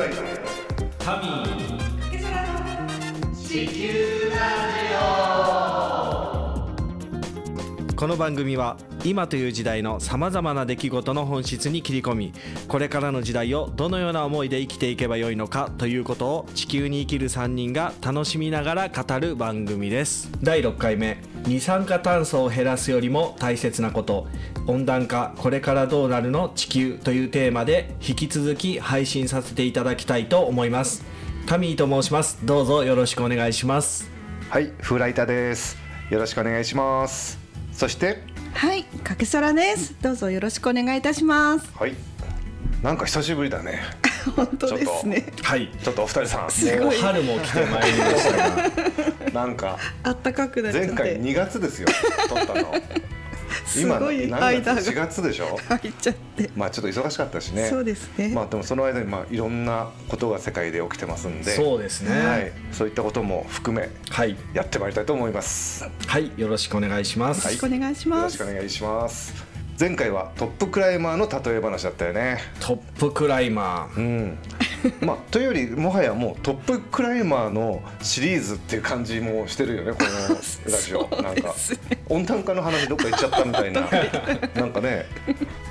ライトタミー地球この番組は今という時代のさまざまな出来事の本質に切り込みこれからの時代をどのような思いで生きていけばよいのかということを地球に生きる3人が楽しみながら語る番組です。第6回目二酸化炭素を減らすよりも大切なこと。温暖化これからどうなるの地球というテーマで引き続き配信させていただきたいと思います。タミーと申します。どうぞよろしくお願いします。はいフライタです。よろしくお願いしますそして？はい、かけそらです。どうぞよろしくお願いいたします。はい。なんか久しぶりだね。本当ですね。はい。ちょっとお二人さん。すごい。もう春も来てまいりましたが。なんかあったかくなっちゃって。前回2月ですよ。撮ったの すごい何間が。月4月でしょ？入っちゃって。まあちょっと忙しかったしね。そうですね。まあでもその間にまあいろんなことが世界で起きてますんで。そうですね。はい、そういったことも含めはい。やってまいりたいと思います。よはい。よろしくお願いします、よろしくお願いしろます。しくお願いします。前回はトップクライマーの例え話だったよね。トップクライマー。うん まあというよりもはやもうトップクライマーのシリーズっていう感じもしてるよねこのラジオ。なんか温暖化の話どっか行っちゃったみたいな。なんかね。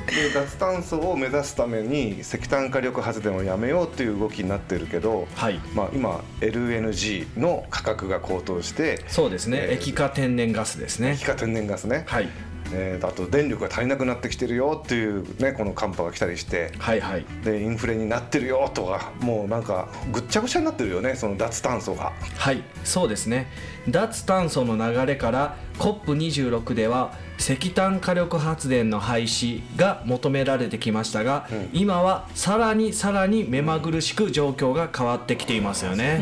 で脱炭素を目指すために石炭火力発電をやめようっていう動きになってるけど、はい。まあ、今 LNG の価格が高騰してそうですね、えー液化天然ガスですね。液化天然ガスね、はいえーあと電力が足りなくなってきてるよっていうねこの寒波が来たりしてはいはい。でインフレになってるよとかもうなんかぐっちゃぐちゃになってるよねその脱炭素が。はいそうですね。脱炭素の流れから COP26 では石炭火力発電の廃止が求められてきましたが、うん。今はさらにさらに目まぐるしく状況が変わってきていますようね、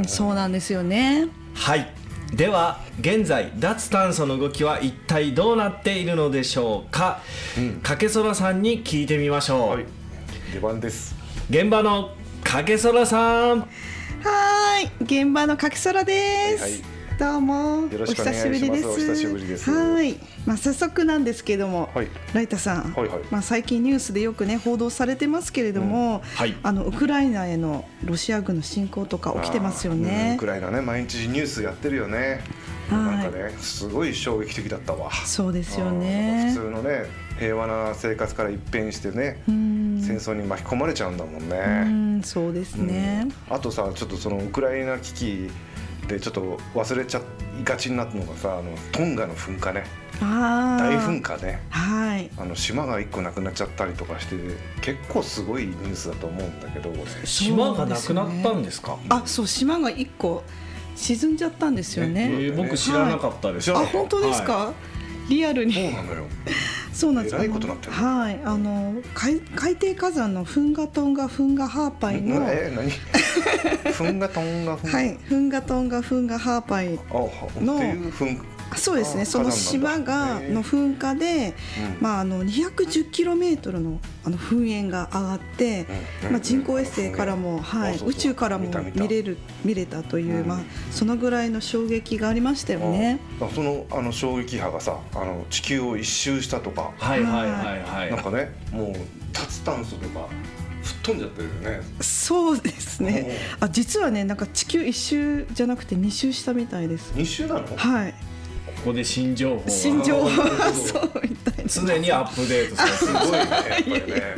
ん、そうなんですよね。はいでは現在脱炭素の動きは一体どうなっているのでしょうか、うん。かけそらさんに聞いてみましょう、はい。出番です。現場のかけそらさん。はーい、現場のかけそらです。はいはいどうもよろしくお久しぶりです。お久しぶりですはい、まあ早速なんですけども、はいライタさん、はいはいまあ最近ニュースでよくね報道されてますけれども、はいあのウクライナへのロシア軍の侵攻とか起きてますよねウク。ライナね毎日ニュースやってるよね。はいなんかねすごい衝撃的だったわ。そうですよね普。通のね平和な生活から一変してね、うん、戦争に巻き込まれちゃうんだもんね。うん、そうですね。うんあとさちょっとそのウクライナ危機でちょっと忘れちゃいがちになったのがさあのトンガの噴火ね。大噴火ね。はい。あの島が一個なくなっちゃったりとかして結構すごいニュースだと思うんだけど。俺島がなくなったんですか？あ、そう島が一個沈んじゃったんですよえね。ー僕知らなかったです、はい。あ、本当ですか？リアルそうに。なのよ そうなんです。えらいことなってるはい、あの海海底火山のフンガトンガフンガハーパイの。え何？フンガトンガフンガ、はい、フンガトンガフンガハーパイ。あはっていうフンあそうですね。あその島がの噴火で、うん。まああの210キロメートルのあの噴煙が上がって、うんまあ人工衛星からも、はい、あそうそう。宇宙からも見た見た。見れる見れたという、うん。まあそのぐらいの衝撃がありましたよね。あそのあの衝撃波がさあの地球を一周したとか、はいはいはいはい。なんかねもう脱炭素とか吹っ飛んじゃってるよね。そうですね。あ実はねなんか地球一周じゃなくて二周したみたいです。二周なの？はい。ここで新情報が。新情報は そうみたいな。常にアップデートされてすごいねやっぱりね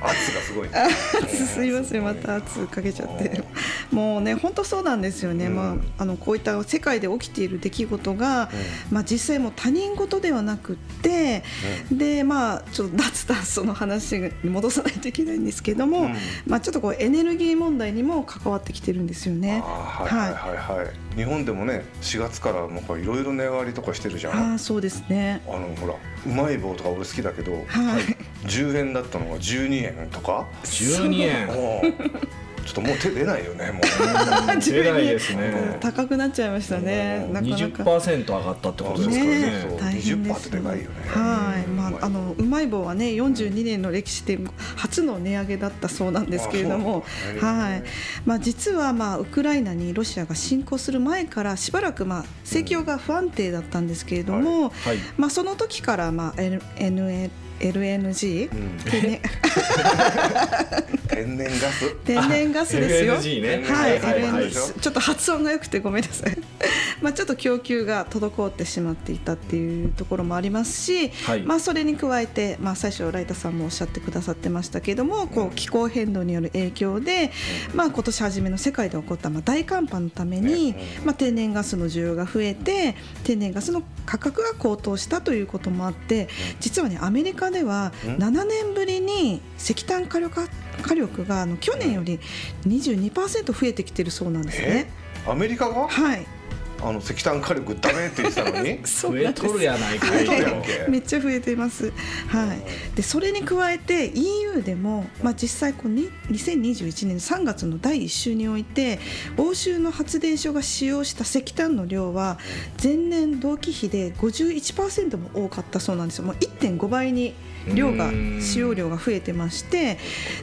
圧がすごいね。すいませんまた圧かけちゃって。もうね本当そうなんですよね、うん。まあ、あのこういった世界で起きている出来事が、まあ、実際もう他人事ではなくって、でまあちょっと脱炭素の話に戻さないといけないんですけども、うん。まあ、ちょっとこうエネルギー問題にも関わってきてるんですよね。はいはい。はいはい、日本でもね4月からいろいろ値上がりとかしてるじゃん。あああそうですね。のほらうまい棒とか俺好きだけど、はい10円だったのが12円とか？12円。もうちょっともう手出ないよねもう。う ん出ないですうんね。高くなっちゃいましたね、うん。なかなか。20%上がったってことですからねね大変です20%ってでかいよね。はい、まあ、あのうまい棒はね、42年の歴史で初の値上げだったそうなんですけれども。あそう。なんだはい、まあ、実は、まあ、ウクライナにロシアが侵攻する前から、しばらく、まあ、政況が不安定だったんですけれども。はい。まあ、その時から、まあ、NA LNG、うん。天然。天然ガス。天然ガスですよ。LNG ね。はい、はいはい LNG ちょっと発音が良くてごめんなさい。まあちょっと供給が滞ってしまっていたっていうところもありますし、はい。まあそれに加えて、まあ最初ライタさんもおっしゃってくださってましたけれども、こう気候変動による影響で、まあ今年初めの世界で起こったまあ大寒波のために、まあ天然ガスの需要が増えて、天然ガスの価格が高騰したということもあって、実はねアメリカでは7年ぶりに石炭火力火力があの去年より22%増えてきてるそうなんですね。アメリカが？はい、あの石炭火力ダメって言ってたのに？増えとるやないかめっちゃ増えています。はい。でそれに加えて EU でもまあ実際こうに2021年3月の第1週において欧州の発電所が使用した石炭の量は前年同期比で51%も多かったそうなんですよ。もう1.5倍に量がうん使用量が増えてまして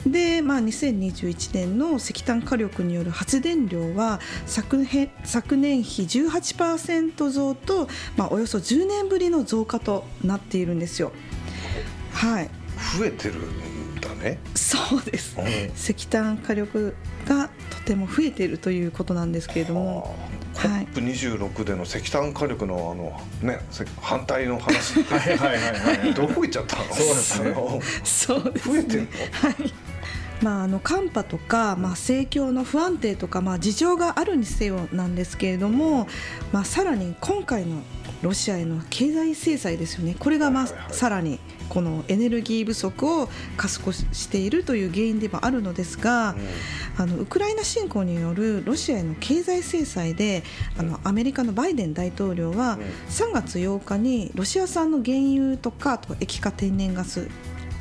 で、まあ、2021年の石炭火力による発電量は昨年昨年比18%増と、まあ、およそ10年ぶりの増加となっているんですよ。はい。増えてるんだね。そうです。うん。石炭火力がとても増えているということなんですけれども、はい。COP26 での石炭火力のあのねせ反対の話。ってはいはいはいはい。どこ行っちゃったの？そうですね。そうです増えてんの？はいまあ、あの寒波とか、まあ、盛況の不安定とか、まあ、事情があるにせよなんですけれども、まあ、さらに今回のロシアへの経済制裁ですよね。これが、まあ、さらにこのエネルギー不足を加速しているという原因でもあるのですが、あのウクライナ侵攻によるロシアへの経済制裁であのアメリカのバイデン大統領はうん。3月8日にロシア産の原油とかあと液化天然ガス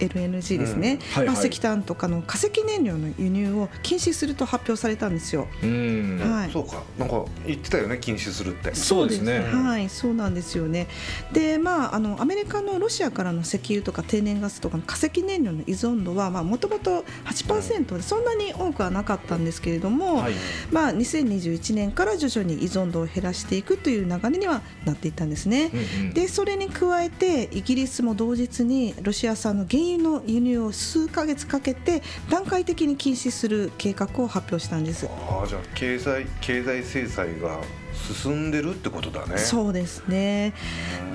LNG ですね、うんはいはい。まあ、石炭とかの化石燃料の輸入を禁止すると発表されたんですよ。うん。はい。そうか。なんか言ってたよね禁止するって。そうですね。はい、そうなんですよね。で、まああのアメリカのロシアからの石油とか天然ガスとかの化石燃料の依存度はまあもともと8%でそんなに多くはなかったんですけれども、はい。まあ2021年から徐々に依存度を減らしていくという流れにはなっていったんですね。うんうん。でそれに加えてイギリスも同日にロシア産の原油の輸入を数ヶ月かけて段階的に禁止する計画を発表したんです。ああじゃあ経済経済制裁が進んでるってことだね。そうですね。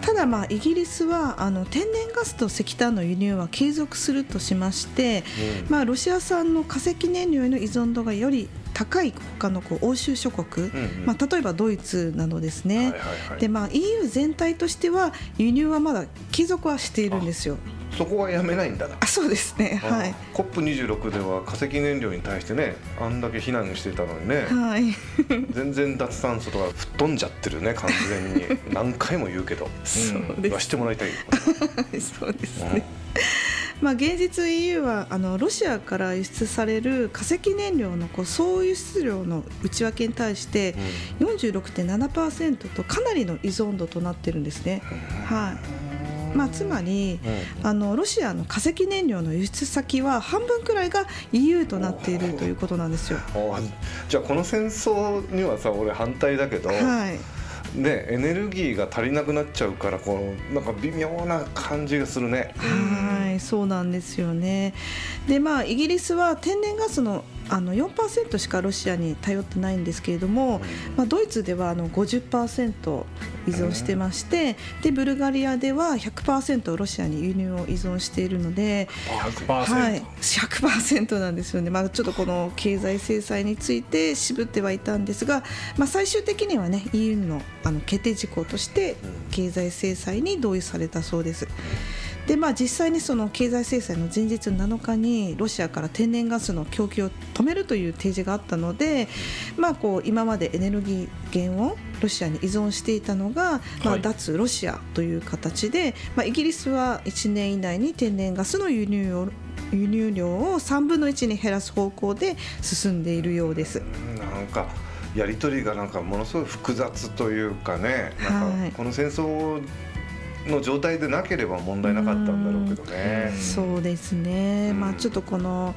ただまあイギリスはあの天然ガスと石炭の輸入は継続するとしまして、うん。まあ、ロシア産の化石燃料への依存度がより高い他のこう欧州諸国、うんうん。まあ、例えばドイツなどですね、はいはいはい。でまあ、EU 全体としては輸入はまだ継続はしているんですよ。そこはやめないんだな。あそうですね。はい、COP26 では化石燃料に対してねあんだけ非難してたのにね。はい、全然脱炭素とか吹っ飛んじゃってるね完全に。何回も言うけど。そう言です。わしてもらいたい そうですね。まあ、現実 EU はあのロシアから輸出される化石燃料のこう総輸出量の内訳に対して46.7%とかなりの依存度となってるんですね。はいまあ、つまりあのロシアの化石燃料の輸出先は半分くらいが EU となっているということなんですよ。あじゃあこの戦争にはさ俺反対だけど、はいねエネルギーが足りなくなっちゃうからこうなんか微妙な感じがするね。はい、そうなんですよね。で、まあイギリスは天然ガスのあの4%しかロシアに頼ってないんですけれども、まあドイツではあの50%依存してまして、でブルガリアでは100%ロシアに輸入を依存しているので、100%、はい、100%なんですよね、まあ、ちょっとこの経済制裁について渋ってはいたんですが、まあ、最終的にはね EU のあの決定事項として経済制裁に同意されたそうです。でまあ、実際にその経済制裁の前日7日にロシアから天然ガスの供給を止めるという提示があったので、まあ、こう今までエネルギー源をロシアに依存していたのが、まあ、はい。脱ロシアという形で、まあ、イギリスは1年以内に天然ガスの輸入を輸入量を3分の1に減らす方向で進んでいるようです。なんかやり取りがなんかものすごい複雑というかね。なんはい。かこの戦争の状態でなければ問題なかったんだろうけどね。そうですね、うん。まあ、ちょっとこの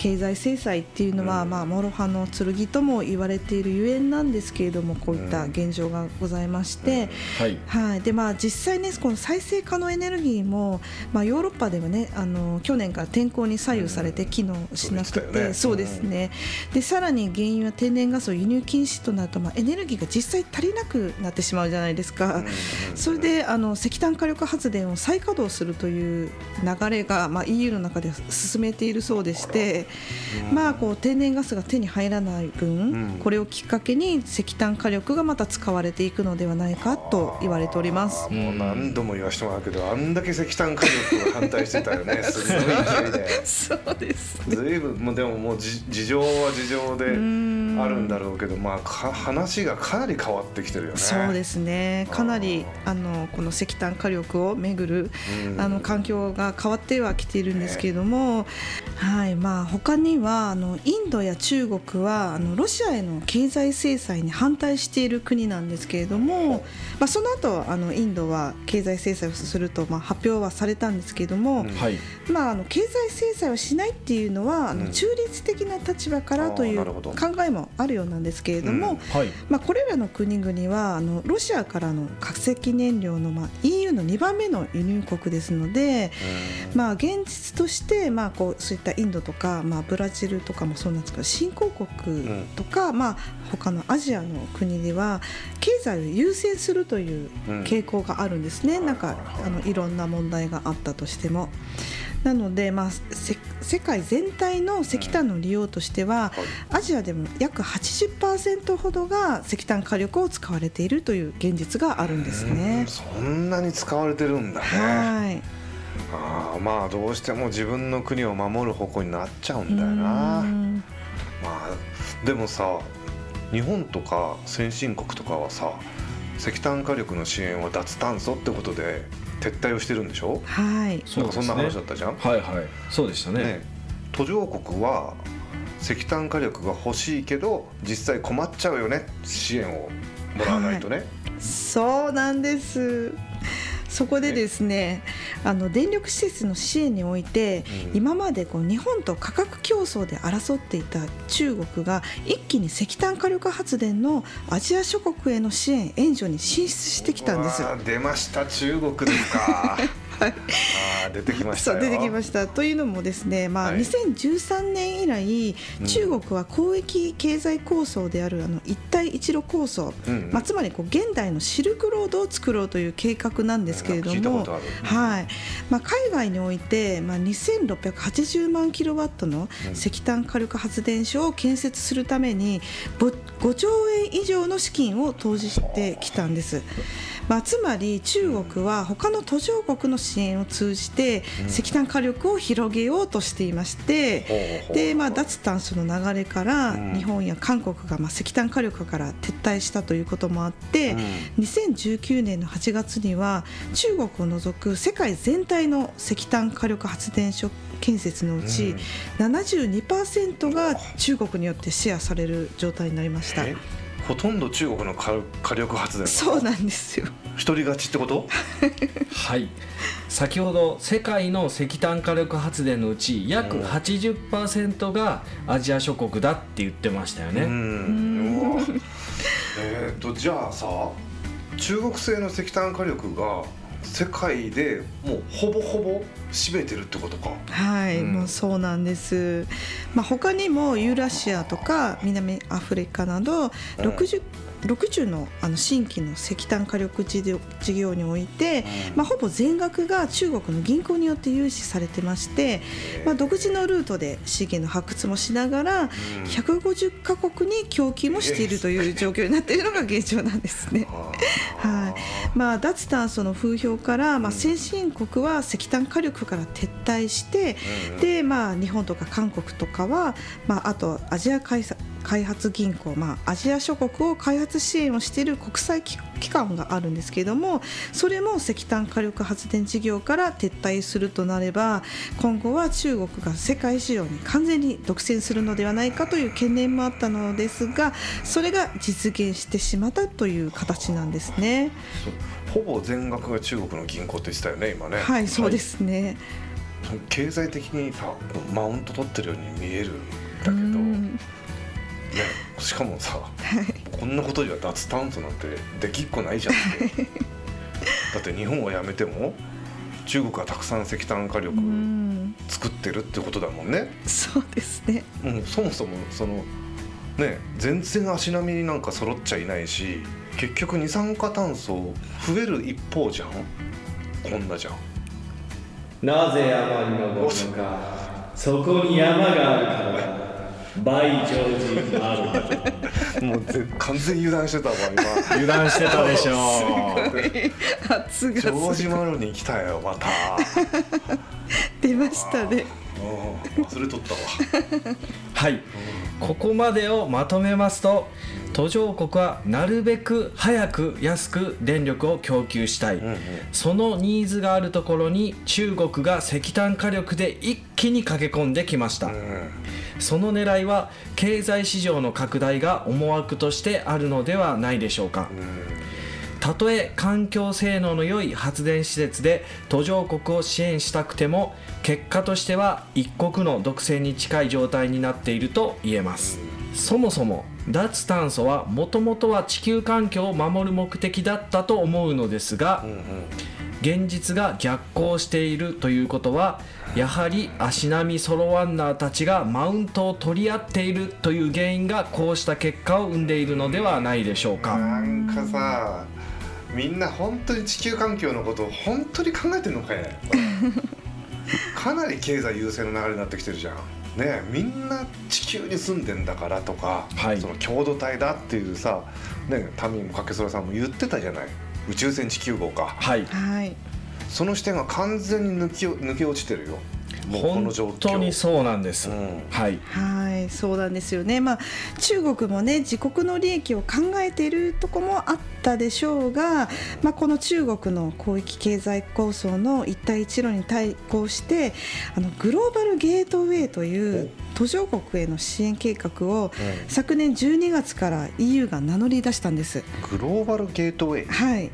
経済制裁っていうのは、まあ、諸刃の剣とも言われているゆえんなんですけれどもこういった現状がございまして、はい。はい。でまあ、実際ねこの再生可能エネルギーも、まあ、ヨーロッパではねあの去年から天候に左右されて機能しなくて、うんそうですね。でさらに原油や天然ガスを輸入禁止となると、まあ、エネルギーが実際足りなくなってしまうじゃないですか、それであの石炭火力発電を再稼働するという流れが、まあ、EU の中で進めているそうでして、まあ、こう天然ガスが手に入らない分、うん。これをきっかけに石炭火力がまた使われていくのではないかと言われております。もう何度も言わせてもらうけどあんだけ石炭火力が反対してたよね。すごい勢いで。そうです。ねずいぶんもうでももうじ事情は事情であるんだろうけどまあか話がかなり変わってきてるよね。そうですね。かなりあのこの石炭火力をめぐるうん。あの環境が変わってはきているんですけれども、はい。まあ、他にはあのインドや中国はあのロシアへの経済制裁に反対している国なんですけれども、まあ、その後あのインドは経済制裁をすると、まあ、発表はされたんですけれども、うん。はい。まあ、あの経済制裁をしないっていうのはあうん。の中立的な立場からという考えもあるようなんですけれども、うん。はい。まあ、これらの国々はあのロシアからの化石燃料の、まあ、EU の2番目の輸入国ですので、まあ、現実として、まあ、こうそういったインドとか、まあ、ブラジルとかもそうなんですけど新興国とか、まあ、他のアジアの国では経済を優先するといううん。傾向があるんですね、なんかあのいろんな問題があったとしても。なので、まあ、せ世界全体の石炭の利用としては、アジアでも約80%ほどが石炭火力を使われているという現実があるんですうんね。そんなに使われてるんだね。はいあーまあどうしても自分の国を守る方向になっちゃうんだよな。うん。まあでもさ日本とか先進国とかはさ石炭火力の支援は脱炭素ってことで撤退をしてるんでしょ？はい。そうですねなんかそんな話だったじゃん、はいはい。そうでしたね。ね途上国は石炭火力が欲しいけど実際困っちゃうよね支援をもらわないとね、そうなんです。そこでですね、あの電力施設の支援において、うん。今までこう日本と価格競争で争っていた中国が一気に石炭火力発電のアジア諸国への支援援助に進出してきたんです出ました中国ですかはい。あー出てきました出てきました。というのもですね、まあはい。2013年以来、うん。中国は広域経済構想であるあの一帯一路構想、うんまあ、つまりこう現代のシルクロードを作ろうという計画なんですけれどもはい。まあ、海外において、まあ、2680万キロワットの石炭火力発電所を建設するためにぼ5兆円以上の資金を投じてきたんです。まあ、つまり中国は他の途上国の支援を通じて石炭火力を広げようとしていまして、ほうほうほうでまあ、脱炭素の流れからうん。日本や韓国がまあ石炭火力から撤退したということもあって、うん。2019年の8月には中国を除く世界全体の石炭火力発電所建設のうち72%が中国によってシェアされる状態になりました。え？ほとんど中国の火火力発電そうなんですよ。一人勝ちってこと？はい。先ほど世界の石炭火力発電のうち約うん。80%がアジア諸国だって言ってましたようね、ん。うわ。えーとじゃあさ中国製の石炭火力が世界でもうほぼほぼ占めてるってことか。はい、うん。もうそうなんです。まあ他にもユーラシアとか南アフリカなど60 60のあの新規の石炭火力事業において、まあ、ほぼ全額が中国の銀行によって融資されてまして、まあ、独自のルートで資源の発掘もしながら150カ国に供給もしているという状況になっているのが現状なんですね。はい。まあ、脱炭素の風評から、まあ、先進国は石炭火力から撤退して、でまあ、日本とか韓国とかは、まあ、あとアジア開発開発銀行、まあ、アジア諸国を開発支援をしている国際機機関があるんですけれどもそれも石炭火力発電事業から撤退するとなれば今後は中国が世界市場に完全に独占するのではないかという懸念もあったのですがそれが実現してしまったという形なんですね。ほぼ全額が中国の銀行って言ってたよね今ねはい、そうですね。経済的にさマウント取ってるように見えるんだけど、うんね、しかもさ、こんなことじゃ脱炭素なんてできっこないじゃんって。だって日本を辞めても中国はたくさん石炭火力うん。作ってるってことだもんね、そうですね。うん、そもそもそのね全然足並みなんか揃っちゃいないし結局二酸化炭素増える一方じゃん。こんなじゃん。なぜ山に登るのかそこに山があるからだバイジョージ・マロンもうぜ完全に油断してたわ今。油断してたでしょ圧がジョーすジ・マロに来たよまた出ましたねうん忘れとったわはい。ここまでをまとめますと途上国はなるべく早く安く電力を供給したい、うんうん。そのニーズがあるところに中国が石炭火力で一気に駆け込んできました、うん。その狙いは経済市場の拡大が思惑としてあるのではないでしょうか。たとえ環境性能の良い発電施設で途上国を支援したくても結果としては一国の独占に近い状態になっていると言えますそもそも脱炭素はもともとは地球環境を守る目的だったと思うのですがうんうん現実が逆行しているということはやはり足並みソロワンナーたちがマウントを取り合っているという原因がこうした結果を生んでいるのではないでしょうか。なんかさみんな本当に地球環境のことを本当に考えてんのかい かなり経済優先の流れになってきてるじゃん。ねえみんな地球に住んでんだからとか、はい。その共同体だっていうさ、ね、タミーもかけそらさんも言ってたじゃない。宇宙船地球号か。はい。はい。その視点が完全に抜き抜け落ちてるよもうこ本の状況。当にそうなんです、うん。はい。はいそうなんですよね、まあ、中国もね自国の利益を考えているとこもあったでしょうが、まあ、この中国の広域経済構想の一帯一路に対抗してあのグローバルゲートウェイという途上国への支援計画を昨年12月から EU が名乗り出したんです。グローバルゲートウェイ。はい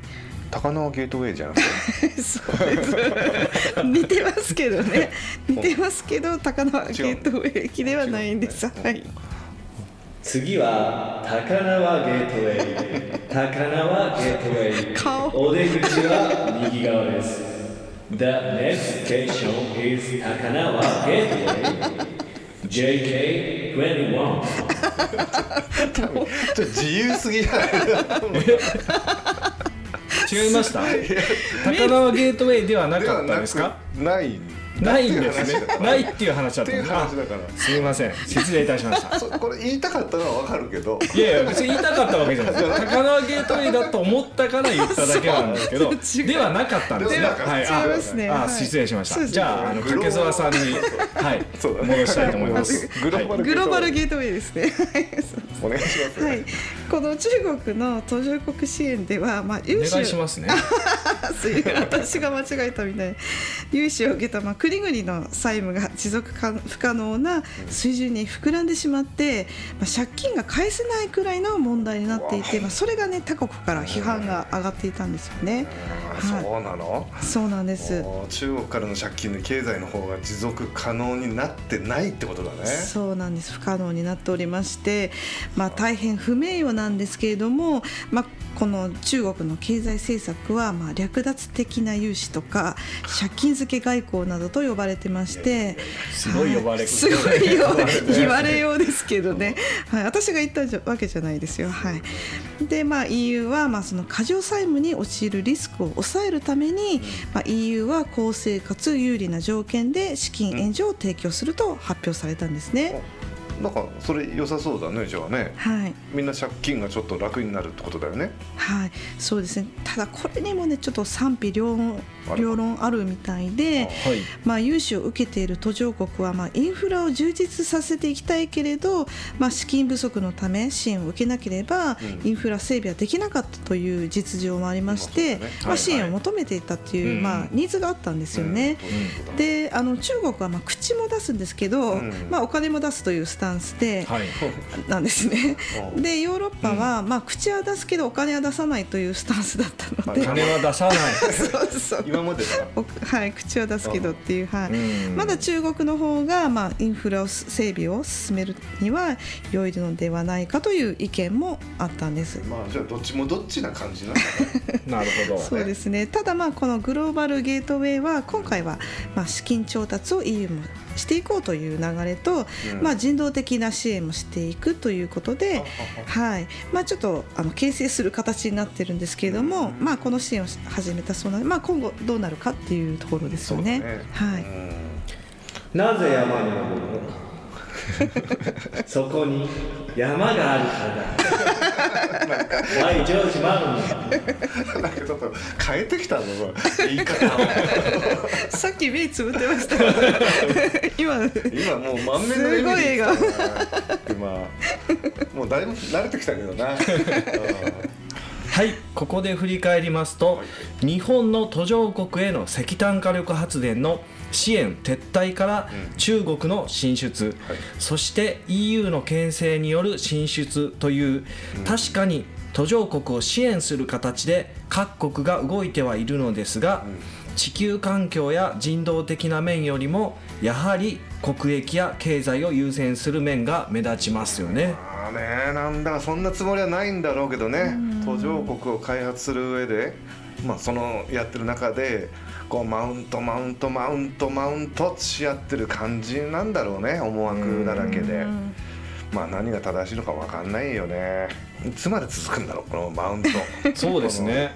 高輪ゲートウェイじゃなくて？そうです。似てますけどね。似てますけど高輪ゲートウェイ駅ではないんです。はい。次は高輪ゲートウェイ。高輪ゲートウェイ。顔。お出口は右側です。The next station is 高輪ゲートウェイ。JK21 ちょっと自由すぎじゃない違いました？高輪ゲートウェイではなかったですか？ないないんですね。ないっっていう話だったていうんですあ話だから。すみません。失礼いたしました。これ言いたかったのはわかるけど。いやいや別に言いたかったわけじゃない。高輪ゲートウェイだと思ったから言っただけなんですけどではなかったんですはい。ああはい。失礼しました。じゃああの掛沢さんにはい戻したいと思います。グローバルグローバルゲートウェイですね。お願いします、はい、この中国の途上国支援では、まあ、お融資願いしますね。あすいません。私が間違えたみたい。融資を受けた、まあ、国々の債務が持続か不可能な水準に膨らんでしまって、まあ、借金が返せないくらいの問題になっていて、まあ、それがね他国から批判が上がっていたんですよね。あーそうなの、そうなんです。中国からの借金で経済の方が持続可能になってないってことだね。そうなんです。不可能になっておりまして、まあ、大変不名誉なんですけれども、まあ、この中国の経済政策は、まあ、略奪的な融資とか借金付け外交などと呼ばれてましてすごい呼ばれはい。すごい 言われようですけどね、はい、私が言ったじゃわけじゃないですよ。はい、で、まあ、EU は、まあ、その過剰債務に陥るリスクを抑えるために、まあ、EU は公正かつ有利な条件で資金援助を提供すると発表されたんですね。なんかそれ良さそうだねじゃあね。はい、みんな借金がちょっと楽になるってことだよね。はい、そうですね。ただこれにもねちょっと賛否両両論あるみたいで、はい。まあ融資を受けている途上国はまあインフラを充実させていきたいけれど、まあ資金不足のため支援を受けなければうん。インフラ整備はできなかったという実情もありまして、まあ支援を求めていたっていううんまあニーズがあったんですよね。うん。であの中国はまあ口も出すんですけど、うん。まあ、お金も出すというスタタンスで、はい。なんですね。う んでヨーロッパは、まあ、口は出すけどお金は出さないというスタンスだったので、金は出さない。そうそう。今までは。い、口は出すけどっていう、はい。うん。まだ中国の方が、まあ、インフラを整備を進めるには良いのではないかという意見もあったんです。まあじゃあどっちもどっちな感じなんだねなるほど。そうですね。ただまあこのグローバルゲートウェイは今回はまあ資金調達を EU もしていこうという流れと、うん。まあ人道的な支援もしていくということで、はい。まあ、ちょっとあの形成する形になってるんですけれども、まあ、この支援を始めたそうなので、まあ、今後どうなるかっていうところですよね。はい。うん。なぜ山に登るの？そこに山があるからだはいジョージマロンなんかちょっと変えてきたの言い方を。さっき目つぶってました。今今もう満面のすごい笑顔今もうだいぶ慣れてきたけどな。うんはいここで振り返りますと日本の途上国への石炭火力発電の支援撤退から中国の進出、はい。そして EU の牽制による進出という、確かに途上国を支援する形で各国が動いてはいるのですが、地球環境や人道的な面よりもやはり国益や経済を優先する面が目立ちますよね。まあねなんだかそんなつもりはないんだろうけどね。途上国を開発する上で、まあ、そのやってる中でこうマウントマウントマウントマウントし合ってる感じなんだろうね思惑だらけで。まあ何が正しいのか分かんないよね。いつまで続くんだろうこのマウント。そうですね。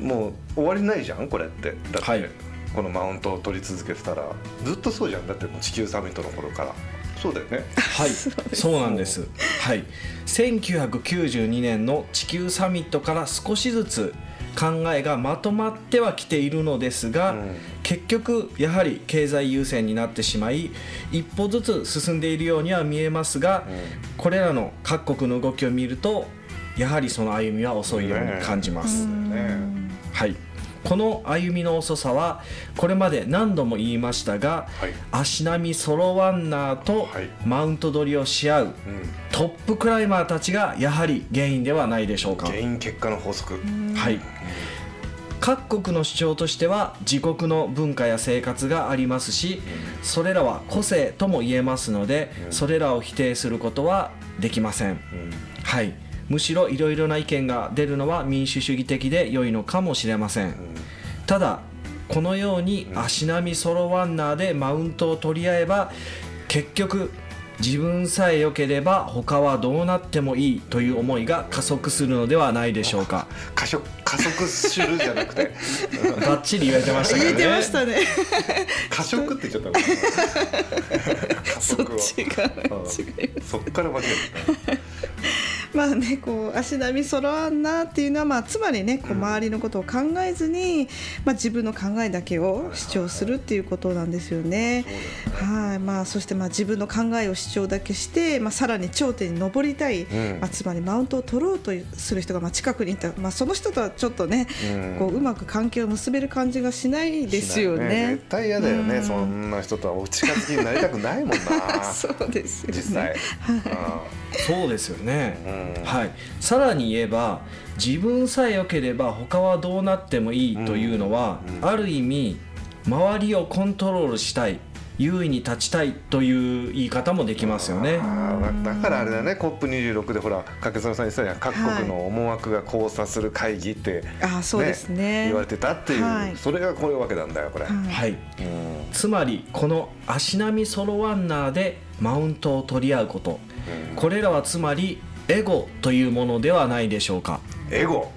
うん。もう終わりないじゃんこれって。だって、はい。このマウントを取り続けてたら。ずっとそうじゃん。だってもう地球サミットの頃からそうだよね。はい、そうなんです。はい、1992年の地球サミットから少しずつ考えがまとまってはきているのですが、うん。結局やはり経済優先になってしまい一歩ずつ進んでいるようには見えますが、これらの各国の動きを見るとやはりその歩みは遅いように感じます。ね。はいこの歩みの遅さはこれまで何度も言いましたが、はい。足並み揃わんなーとはい。マウント取りをし合ううん。トップクライマーたちがやはり原因ではないでしょうか。原因結果の法則。はい。各国の主張としては自国の文化や生活がありますしそれらは個性とも言えますのでそれらを否定することはできません。はいむしろいろいろな意見が出るのは民主主義的で良いのかもしれません。ただこのように足並み揃わんなーでマウントを取り合えば結局自分さえ良ければ他はどうなってもいいという思いが加速するのではないでしょうか。加速加速するじゃなくて。バッチリ言えてましたけ言えどねてましたね。加速って言っちゃったそっちが違います。そっから間違えたまあねこう足並み揃わんなっていうのは、まあ、つまりねこう周りのことを考えずに、まあ、自分の考えだけを主張するっていうことなんですよね。はい。まあ、そしてまあ自分の考えを主張だけして、まあ、さらに頂点に上りたい、ん。まあ、つまりマウントを取ろうとする人がまあ近くにいた、まあ、その人とはちょっとね、うん。こううまく関係を結べる感じがしないですよしないね。絶対嫌だよね、うん。そんな人とはお近づきになりたくないもんな。そうですよね。実際、そうですよね、うんはい。さらに言えば自分さえ良ければ他はどうなってもいいというのは、ある意味周りをコントロールしたい優位に立ちたいという言い方もできますよね。だだからあれだね。COP26 でほら掛園さん言ってたじゃん。各国の思惑が交差する会議って、あそうですね。言われてたっていう、はい。それがこういうわけなんだよこれ、はい。はいうん。つまりこの足並み揃わんなーでマウントを取り合うこと、これらはつまりエゴというものではないでしょうか。エゴ、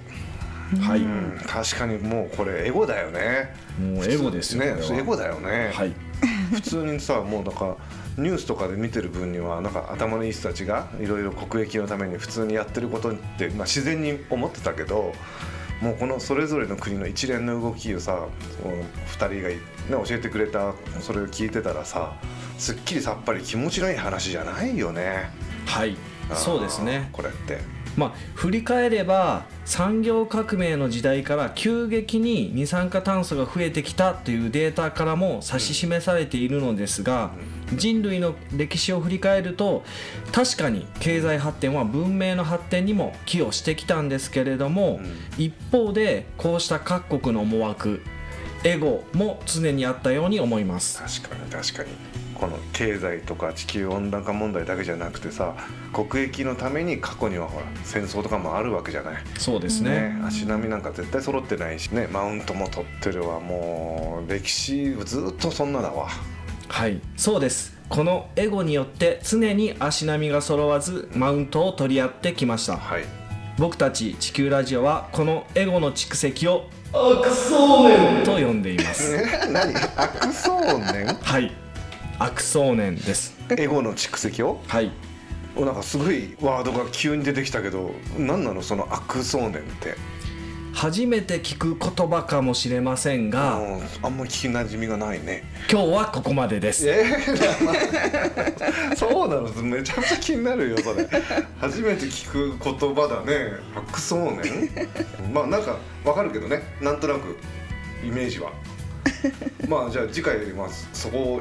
はい、うん確かにもうこれエゴだよね。もうエゴですよねエゴだよね、はい、普通にさもうなんかニュースとかで見てる分にはなんか頭のいい人たちがいろいろ国益のために普通にやってることって、まあ、自然に思ってたけどもうこのそれぞれの国の一連の動きをさその2人が、ね、教えてくれたそれを聞いてたらさすっきりさっぱり気持ちのいい話じゃないよね。はい、そうですね。これって。まあ、振り返れば産業革命の時代から急激に二酸化炭素が増えてきたというデータからも指し示されているのですが人類の歴史を振り返ると確かに経済発展は文明の発展にも寄与してきたんですけれども一方でこうした各国の思惑エゴも常にあったように思います確かに確かにこの経済とか地球温暖化問題だけじゃなくてさ国益のために過去にはほら戦争とかもあるわけじゃない？そうですね。ね足並みなんか絶対揃ってないし。ねマウントも取ってるわ。もう歴史ずっとそんなだわ。はいそうです。このエゴによって常に足並みが揃わずマウントを取り合ってきました。はい。僕たち地球ラジオはこのエゴの蓄積をアクソーネンと呼んでいます。え 何？悪想念はいアクソーネンです。エゴの蓄積を？はい。おなんかすごいワードが急に出てきたけど何なの？その悪想念って。初めて聞く言葉かもしれませんがうんあんまり聞きなじみがないね。今日はここまでです。え？ー、そうなの？めちゃめちゃ気になるよそれ。初めて聞く言葉だね。悪想念 まあなんかわかるけどね。なんとなくイメージは。まあじゃあ次回まあそこを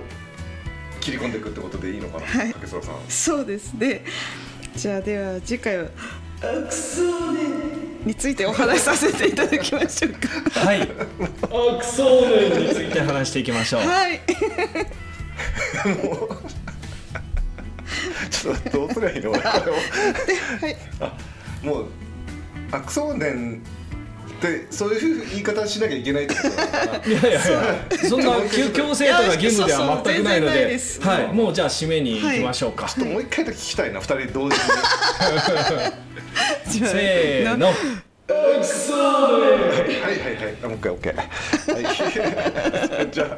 切り込んでいくってことでいいのかな、はい。竹澤さん。そうですね。じゃあでは次回はアクソーネについてお話しさせていただきましょうか。はい。アクソーネンについて話していきましょう。はい。ちょっとどうすりゃいいの？はい。あもう悪想念ってそういう言い方しなきゃいけないってことなのかな。いやいやいやそんな強強制とか義務では全くないのではいもうじゃあ締めに行きましょうか、ちょっともう一回だけ聞きたいな二人同時にせーのはいはいはいあもう一回 OK はいじゃあ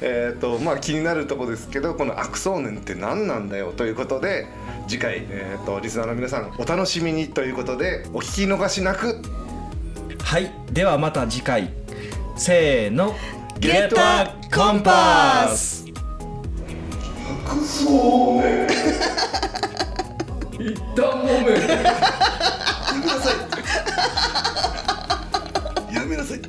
えっ、とまあ気になるとこですけどこの悪想念って何なんだよということで次回、えー、とリスナーの皆さんお楽しみにということでお聞き逃しなくはいではまた次回。せーの。ゲット！アコンパス！服装も一旦もめやめなさい。やめなさいって。